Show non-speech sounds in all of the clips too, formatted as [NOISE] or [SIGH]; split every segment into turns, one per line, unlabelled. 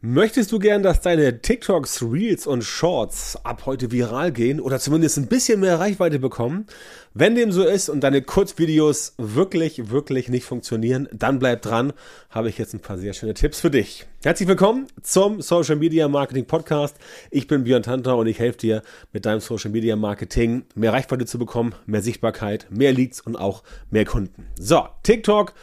Möchtest du gern, dass deine TikToks, Reels und Shorts ab heute viral gehen oder zumindest ein bisschen mehr Reichweite bekommen? Wenn dem so ist und deine Kurzvideos wirklich, wirklich nicht funktionieren, dann bleib dran. Habe ich jetzt ein paar sehr schöne Tipps für dich. Herzlich willkommen zum Social Media Marketing Podcast. Ich bin Björn Tanter und ich helfe dir mit deinem Social Media Marketing mehr Reichweite zu bekommen, mehr Sichtbarkeit, mehr Leads und auch mehr Kunden. So, TikTok.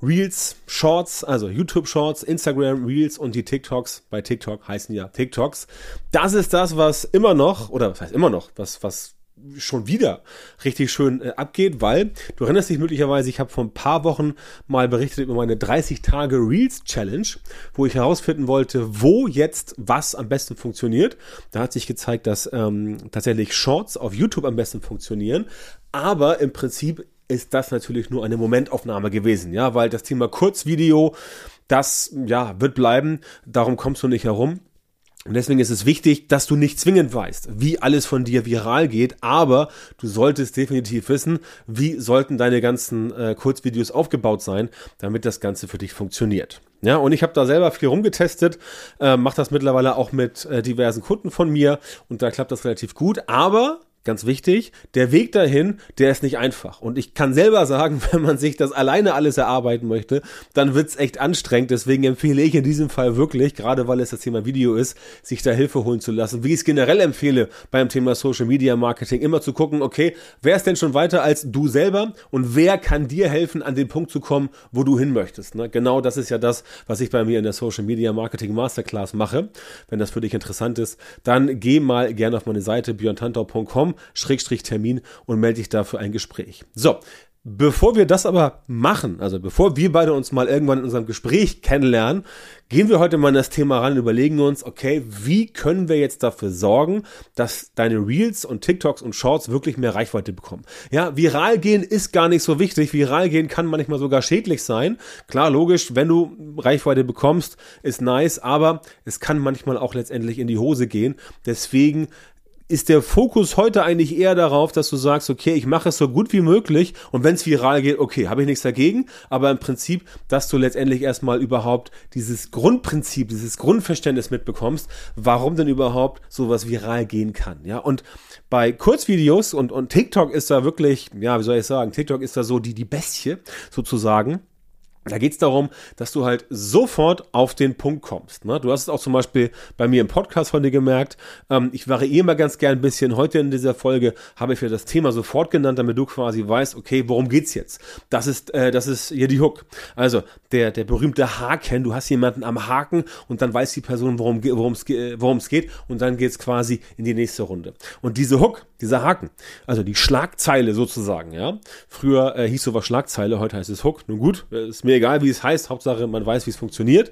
Reels, Shorts, also YouTube Shorts, Instagram Reels und die TikToks bei TikTok heißen ja TikToks. Das ist das, was immer noch, oder was heißt immer noch, was, was schon wieder richtig schön äh, abgeht, weil du erinnerst dich möglicherweise, ich habe vor ein paar Wochen mal berichtet über meine 30 Tage Reels Challenge, wo ich herausfinden wollte, wo jetzt was am besten funktioniert. Da hat sich gezeigt, dass ähm, tatsächlich Shorts auf YouTube am besten funktionieren, aber im Prinzip ist das natürlich nur eine Momentaufnahme gewesen, ja, weil das Thema Kurzvideo, das, ja, wird bleiben, darum kommst du nicht herum. Und deswegen ist es wichtig, dass du nicht zwingend weißt, wie alles von dir viral geht, aber du solltest definitiv wissen, wie sollten deine ganzen äh, Kurzvideos aufgebaut sein, damit das Ganze für dich funktioniert. Ja, und ich habe da selber viel rumgetestet, äh, mache das mittlerweile auch mit äh, diversen Kunden von mir und da klappt das relativ gut, aber ganz wichtig, der Weg dahin, der ist nicht einfach. Und ich kann selber sagen, [LAUGHS] wenn man sich das alleine alles erarbeiten möchte, dann wird's echt anstrengend. Deswegen empfehle ich in diesem Fall wirklich, gerade weil es das Thema Video ist, sich da Hilfe holen zu lassen. Wie ich es generell empfehle beim Thema Social Media Marketing, immer zu gucken, okay, wer ist denn schon weiter als du selber und wer kann dir helfen, an den Punkt zu kommen, wo du hin möchtest. Ne? Genau das ist ja das, was ich bei mir in der Social Media Marketing Masterclass mache. Wenn das für dich interessant ist, dann geh mal gerne auf meine Seite björntantau.com Termin und melde dich dafür ein Gespräch. So, Bevor wir das aber machen, also bevor wir beide uns mal irgendwann in unserem Gespräch kennenlernen, gehen wir heute mal in das Thema ran und überlegen uns, okay, wie können wir jetzt dafür sorgen, dass deine Reels und TikToks und Shorts wirklich mehr Reichweite bekommen? Ja, viral gehen ist gar nicht so wichtig. Viral gehen kann manchmal sogar schädlich sein. Klar, logisch, wenn du Reichweite bekommst, ist nice, aber es kann manchmal auch letztendlich in die Hose gehen. Deswegen ist der Fokus heute eigentlich eher darauf, dass du sagst, okay, ich mache es so gut wie möglich und wenn es viral geht, okay, habe ich nichts dagegen, aber im Prinzip, dass du letztendlich erstmal überhaupt dieses Grundprinzip, dieses Grundverständnis mitbekommst, warum denn überhaupt sowas viral gehen kann, ja? Und bei Kurzvideos und und TikTok ist da wirklich, ja, wie soll ich sagen, TikTok ist da so die die Bestie sozusagen da geht es darum, dass du halt sofort auf den Punkt kommst. Ne? Du hast es auch zum Beispiel bei mir im Podcast heute gemerkt. Ähm, ich variiere mal ganz gern ein bisschen. Heute in dieser Folge habe ich für das Thema sofort genannt, damit du quasi weißt, okay, worum geht's jetzt? Das ist, äh, das ist hier die Hook. Also der, der berühmte Haken. Du hast jemanden am Haken und dann weiß die Person, worum es geht und dann geht's quasi in die nächste Runde. Und diese Hook, dieser Haken, also die Schlagzeile sozusagen, ja. Früher äh, hieß sowas Schlagzeile, heute heißt es Hook. Nun gut, äh, ist mir egal, wie es heißt, Hauptsache man weiß, wie es funktioniert.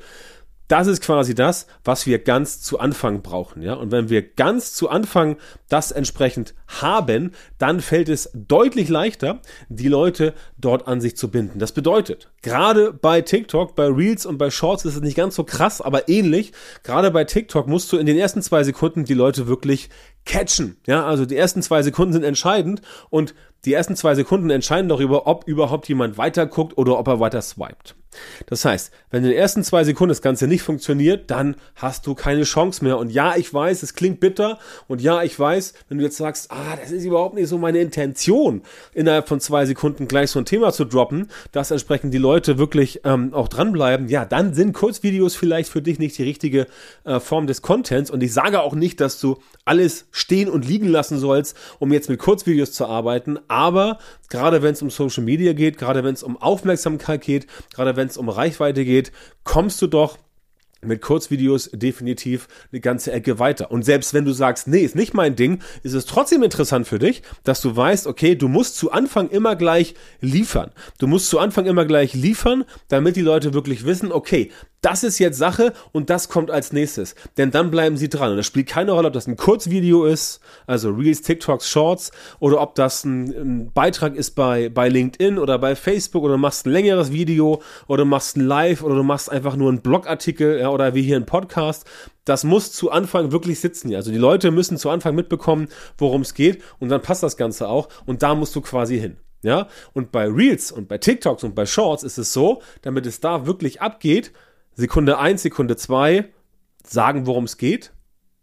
Das ist quasi das, was wir ganz zu Anfang brauchen, ja. Und wenn wir ganz zu Anfang das entsprechend haben, dann fällt es deutlich leichter, die Leute dort an sich zu binden. Das bedeutet, gerade bei TikTok, bei Reels und bei Shorts ist es nicht ganz so krass, aber ähnlich. Gerade bei TikTok musst du in den ersten zwei Sekunden die Leute wirklich catchen. Ja, also die ersten zwei Sekunden sind entscheidend und die ersten zwei Sekunden entscheiden darüber, ob überhaupt jemand weiter guckt oder ob er weiter swiped. Das heißt, wenn in den ersten zwei Sekunden das Ganze nicht funktioniert, dann hast du keine Chance mehr. Und ja, ich weiß, es klingt bitter. Und ja, ich weiß, wenn du jetzt sagst, ah, das ist überhaupt nicht so meine Intention, innerhalb von zwei Sekunden gleich so ein Thema zu droppen, dass entsprechend die Leute wirklich ähm, auch dranbleiben, ja, dann sind Kurzvideos vielleicht für dich nicht die richtige äh, Form des Contents. Und ich sage auch nicht, dass du alles stehen und liegen lassen sollst, um jetzt mit Kurzvideos zu arbeiten. Aber gerade wenn es um Social Media geht, gerade wenn es um Aufmerksamkeit geht, gerade wenn es um Reichweite geht, kommst du doch mit Kurzvideos definitiv eine ganze Ecke weiter. Und selbst wenn du sagst, nee, ist nicht mein Ding, ist es trotzdem interessant für dich, dass du weißt, okay, du musst zu Anfang immer gleich liefern. Du musst zu Anfang immer gleich liefern, damit die Leute wirklich wissen, okay, das ist jetzt Sache und das kommt als nächstes. Denn dann bleiben sie dran. Und es spielt keine Rolle, ob das ein Kurzvideo ist, also Reels, TikToks, Shorts, oder ob das ein, ein, Beitrag ist bei, bei LinkedIn oder bei Facebook oder du machst ein längeres Video oder du machst ein Live oder du machst einfach nur einen Blogartikel ja, oder wie hier ein Podcast. Das muss zu Anfang wirklich sitzen. Also die Leute müssen zu Anfang mitbekommen, worum es geht und dann passt das Ganze auch und da musst du quasi hin. Ja, und bei Reels und bei TikToks und bei Shorts ist es so, damit es da wirklich abgeht, Sekunde 1, Sekunde 2 sagen, worum es geht,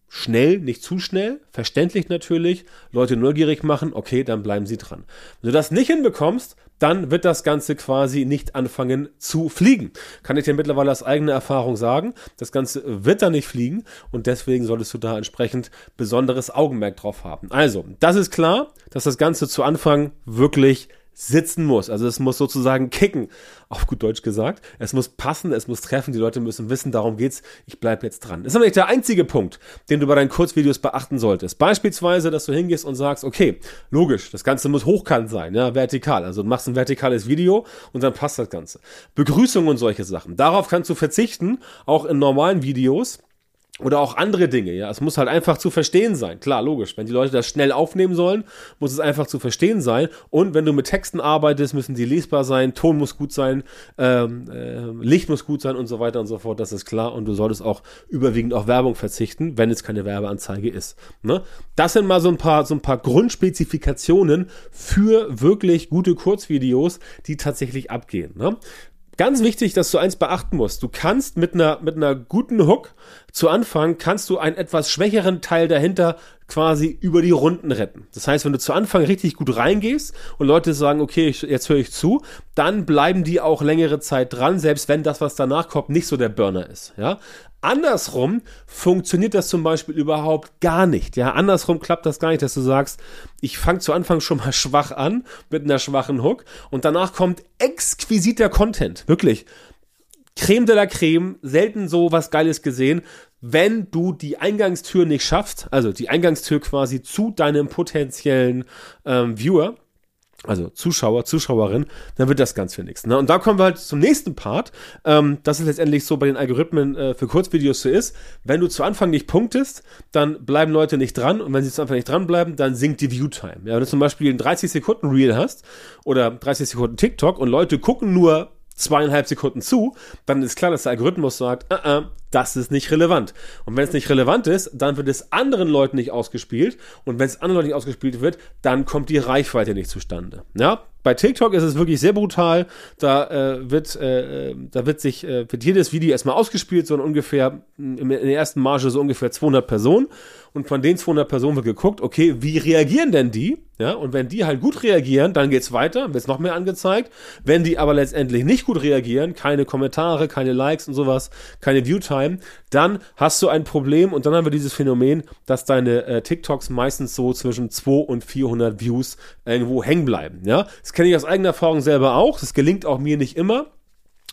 schnell, nicht zu schnell, verständlich natürlich, Leute neugierig machen, okay, dann bleiben sie dran. Wenn du das nicht hinbekommst, dann wird das Ganze quasi nicht anfangen zu fliegen. Kann ich dir mittlerweile aus eigener Erfahrung sagen. Das Ganze wird da nicht fliegen und deswegen solltest du da entsprechend besonderes Augenmerk drauf haben. Also, das ist klar, dass das Ganze zu Anfang wirklich sitzen muss. Also es muss sozusagen kicken, auf gut Deutsch gesagt. Es muss passen, es muss treffen, die Leute müssen wissen, darum geht's, ich bleib jetzt dran. Das ist aber nicht der einzige Punkt, den du bei deinen Kurzvideos beachten solltest. Beispielsweise, dass du hingehst und sagst, okay, logisch, das Ganze muss hochkant sein, ja, vertikal. Also du machst ein vertikales Video und dann passt das Ganze. Begrüßung und solche Sachen. Darauf kannst du verzichten, auch in normalen Videos oder auch andere Dinge, ja. Es muss halt einfach zu verstehen sein. Klar, logisch. Wenn die Leute das schnell aufnehmen sollen, muss es einfach zu verstehen sein. Und wenn du mit Texten arbeitest, müssen die lesbar sein, Ton muss gut sein, ähm, äh, Licht muss gut sein und so weiter und so fort. Das ist klar. Und du solltest auch überwiegend auf Werbung verzichten, wenn es keine Werbeanzeige ist. Ne? Das sind mal so ein paar, so ein paar Grundspezifikationen für wirklich gute Kurzvideos, die tatsächlich abgehen. Ne? Ganz wichtig, dass du eins beachten musst. Du kannst mit einer, mit einer guten Hook zu Anfang, kannst du einen etwas schwächeren Teil dahinter quasi über die Runden retten. Das heißt, wenn du zu Anfang richtig gut reingehst und Leute sagen, okay, ich, jetzt höre ich zu, dann bleiben die auch längere Zeit dran, selbst wenn das, was danach kommt, nicht so der Burner ist. Ja, Andersrum funktioniert das zum Beispiel überhaupt gar nicht. Ja, andersrum klappt das gar nicht, dass du sagst, ich fange zu Anfang schon mal [LAUGHS] schwach an mit einer schwachen Hook und danach kommt exquisiter Content. Wirklich. Creme de la Creme, selten so was Geiles gesehen. Wenn du die Eingangstür nicht schaffst, also die Eingangstür quasi zu deinem potenziellen ähm, Viewer, also Zuschauer, Zuschauerin, dann wird das ganz für nichts. Ne? Und da kommen wir halt zum nächsten Part. Ähm, das ist letztendlich so bei den Algorithmen äh, für Kurzvideos so ist. Wenn du zu Anfang nicht punktest, dann bleiben Leute nicht dran. Und wenn sie zu Anfang nicht dranbleiben, dann sinkt die Viewtime. Ja, wenn du zum Beispiel ein 30 Sekunden Reel hast oder 30 Sekunden TikTok und Leute gucken nur zweieinhalb Sekunden zu, dann ist klar, dass der Algorithmus sagt, uh -uh, das ist nicht relevant. Und wenn es nicht relevant ist, dann wird es anderen Leuten nicht ausgespielt. Und wenn es anderen Leuten nicht ausgespielt wird, dann kommt die Reichweite nicht zustande. Ja, bei TikTok ist es wirklich sehr brutal. Da äh, wird, äh, da wird sich, äh, wird jedes Video erstmal ausgespielt, so ungefähr in der ersten Marge so ungefähr 200 Personen. Und von den 200 Personen wird geguckt, okay, wie reagieren denn die? Ja, und wenn die halt gut reagieren, dann geht's weiter, wird's noch mehr angezeigt. Wenn die aber letztendlich nicht gut reagieren, keine Kommentare, keine Likes und sowas, keine Viewtime, dann hast du ein Problem und dann haben wir dieses Phänomen, dass deine äh, TikToks meistens so zwischen 2 und 400 Views irgendwo hängen bleiben. Ja, das kenne ich aus eigener Erfahrung selber auch. Das gelingt auch mir nicht immer.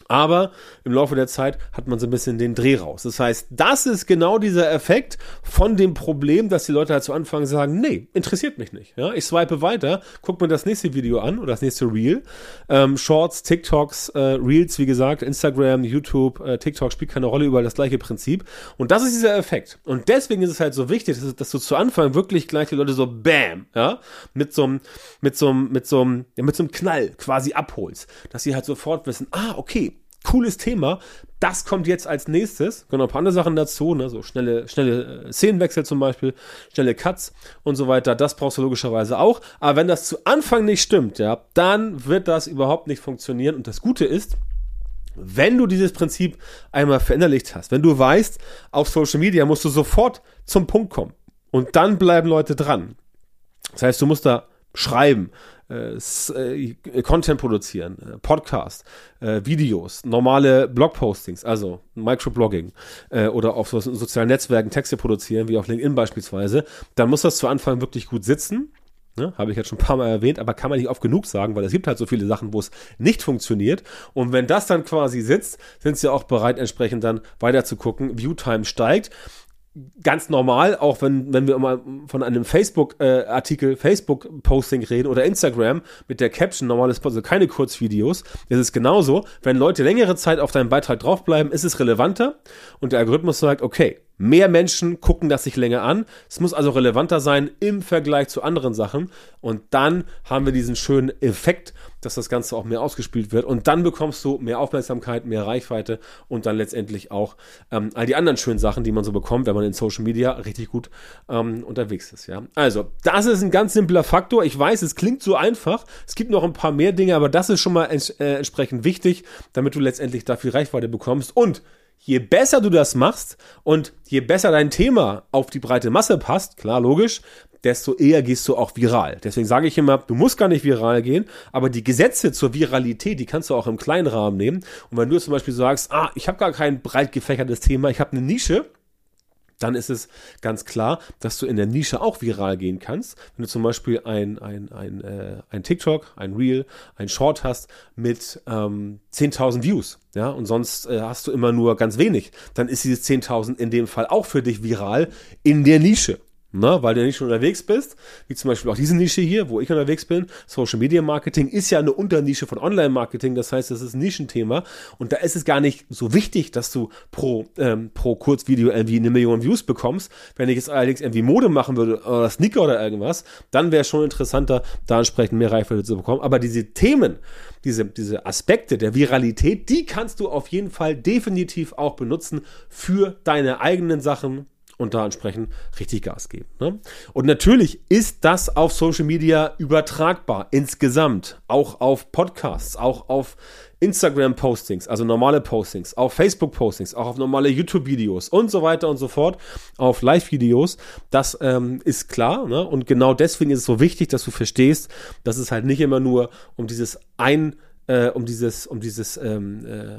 Aber im Laufe der Zeit hat man so ein bisschen den Dreh raus. Das heißt, das ist genau dieser Effekt von dem Problem, dass die Leute halt zu Anfang sagen, nee, interessiert mich nicht. Ja, ich swipe weiter, guck mir das nächste Video an oder das nächste Reel. Ähm, Shorts, TikToks, äh, Reels, wie gesagt, Instagram, YouTube, äh, TikTok spielt keine Rolle, überall das gleiche Prinzip. Und das ist dieser Effekt. Und deswegen ist es halt so wichtig, dass, dass du zu Anfang wirklich gleich die Leute so bam, ja, mit so einem, mit mit ja, mit so einem Knall quasi abholst. Dass sie halt sofort wissen, ah, okay, cooles Thema. Das kommt jetzt als nächstes. Genau, ein paar andere Sachen dazu, ne? so schnelle, schnelle äh, Szenenwechsel zum Beispiel, schnelle Cuts und so weiter. Das brauchst du logischerweise auch. Aber wenn das zu Anfang nicht stimmt, ja, dann wird das überhaupt nicht funktionieren. Und das Gute ist, wenn du dieses Prinzip einmal verinnerlicht hast, wenn du weißt, auf Social Media musst du sofort zum Punkt kommen. Und dann bleiben Leute dran. Das heißt, du musst da schreiben, äh, äh, Content produzieren, äh, Podcast, Videos, normale Blogpostings, also Microblogging oder auf so, sozialen Netzwerken Texte produzieren, wie auf LinkedIn beispielsweise, dann muss das zu Anfang wirklich gut sitzen. Ne, Habe ich jetzt schon ein paar Mal erwähnt, aber kann man nicht oft genug sagen, weil es gibt halt so viele Sachen, wo es nicht funktioniert. Und wenn das dann quasi sitzt, sind sie auch bereit, entsprechend dann weiter zu gucken. Viewtime steigt ganz normal, auch wenn, wenn wir mal von einem Facebook-Artikel, äh, Facebook-Posting reden oder Instagram mit der Caption, normales also keine Kurzvideos, ist es genauso. Wenn Leute längere Zeit auf deinem Beitrag draufbleiben, ist es relevanter und der Algorithmus sagt, okay, Mehr Menschen gucken das sich länger an. Es muss also relevanter sein im Vergleich zu anderen Sachen. Und dann haben wir diesen schönen Effekt, dass das Ganze auch mehr ausgespielt wird. Und dann bekommst du mehr Aufmerksamkeit, mehr Reichweite und dann letztendlich auch ähm, all die anderen schönen Sachen, die man so bekommt, wenn man in Social Media richtig gut ähm, unterwegs ist. Ja, also das ist ein ganz simpler Faktor. Ich weiß, es klingt so einfach. Es gibt noch ein paar mehr Dinge, aber das ist schon mal ents äh, entsprechend wichtig, damit du letztendlich dafür Reichweite bekommst und je besser du das machst und je besser dein Thema auf die breite Masse passt, klar, logisch, desto eher gehst du auch viral. Deswegen sage ich immer, du musst gar nicht viral gehen, aber die Gesetze zur Viralität, die kannst du auch im kleinen Rahmen nehmen. Und wenn du zum Beispiel sagst, ah, ich habe gar kein breit gefächertes Thema, ich habe eine Nische, dann ist es ganz klar, dass du in der Nische auch viral gehen kannst. Wenn du zum Beispiel ein, ein, ein, äh, ein TikTok, ein Reel, ein Short hast mit ähm, 10.000 Views, ja, und sonst äh, hast du immer nur ganz wenig, dann ist dieses 10.000 in dem Fall auch für dich viral in der Nische ne, weil du nicht schon unterwegs bist, wie zum Beispiel auch diese Nische hier, wo ich unterwegs bin. Social Media Marketing ist ja eine Unternische von Online Marketing, das heißt, das ist ein Nischenthema und da ist es gar nicht so wichtig, dass du pro, ähm, pro Kurzvideo irgendwie eine Million Views bekommst. Wenn ich jetzt allerdings irgendwie Mode machen würde oder Sneaker oder irgendwas, dann wäre es schon interessanter, da entsprechend mehr Reichweite zu bekommen. Aber diese Themen, diese, diese Aspekte der Viralität, die kannst du auf jeden Fall definitiv auch benutzen für deine eigenen Sachen, und da entsprechend richtig Gas geben. Ne? Und natürlich ist das auf Social Media übertragbar insgesamt, auch auf Podcasts, auch auf Instagram-Postings, also normale Postings, auf Facebook-Postings, auch auf normale YouTube-Videos und so weiter und so fort, auf Live-Videos. Das ähm, ist klar. Ne? Und genau deswegen ist es so wichtig, dass du verstehst, dass es halt nicht immer nur um dieses ein äh, um dieses, um dieses ähm, äh,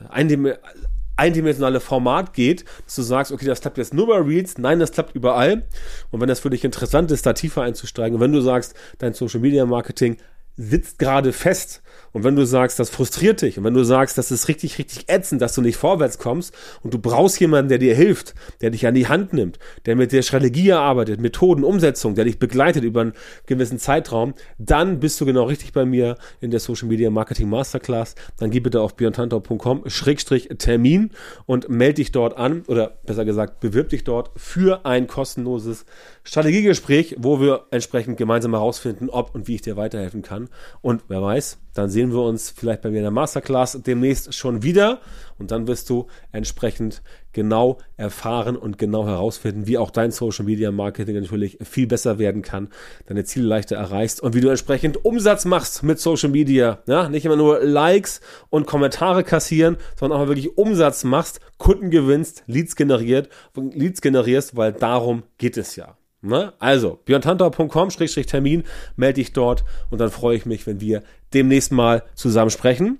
eindimensionale Format geht, dass du sagst, okay, das klappt jetzt nur bei Reels, nein, das klappt überall. Und wenn das für dich interessant ist, da tiefer einzusteigen, und wenn du sagst, dein Social Media Marketing sitzt gerade fest. Und wenn du sagst, das frustriert dich und wenn du sagst, das ist richtig, richtig ätzend, dass du nicht vorwärts kommst und du brauchst jemanden, der dir hilft, der dich an die Hand nimmt, der mit der Strategie erarbeitet, Methoden, Umsetzung, der dich begleitet über einen gewissen Zeitraum, dann bist du genau richtig bei mir in der Social Media Marketing Masterclass. Dann geh bitte auf björntantau.com Schrägstrich Termin und melde dich dort an oder besser gesagt, bewirb dich dort für ein kostenloses Strategiegespräch, wo wir entsprechend gemeinsam herausfinden, ob und wie ich dir weiterhelfen kann. Und wer weiß, dann sehen wir uns vielleicht bei mir in der Masterclass demnächst schon wieder. Und dann wirst du entsprechend genau erfahren und genau herausfinden, wie auch dein Social Media Marketing natürlich viel besser werden kann, deine Ziele leichter erreichst und wie du entsprechend Umsatz machst mit Social Media. Ja, nicht immer nur Likes und Kommentare kassieren, sondern auch wirklich Umsatz machst, Kunden gewinnst, Leads generiert, Leads generierst, weil darum geht es ja. Ne? Also, björntantau.com-termin, melde dich dort und dann freue ich mich, wenn wir demnächst mal zusammen sprechen.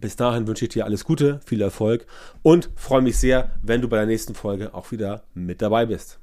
Bis dahin wünsche ich dir alles Gute, viel Erfolg und freue mich sehr, wenn du bei der nächsten Folge auch wieder mit dabei bist.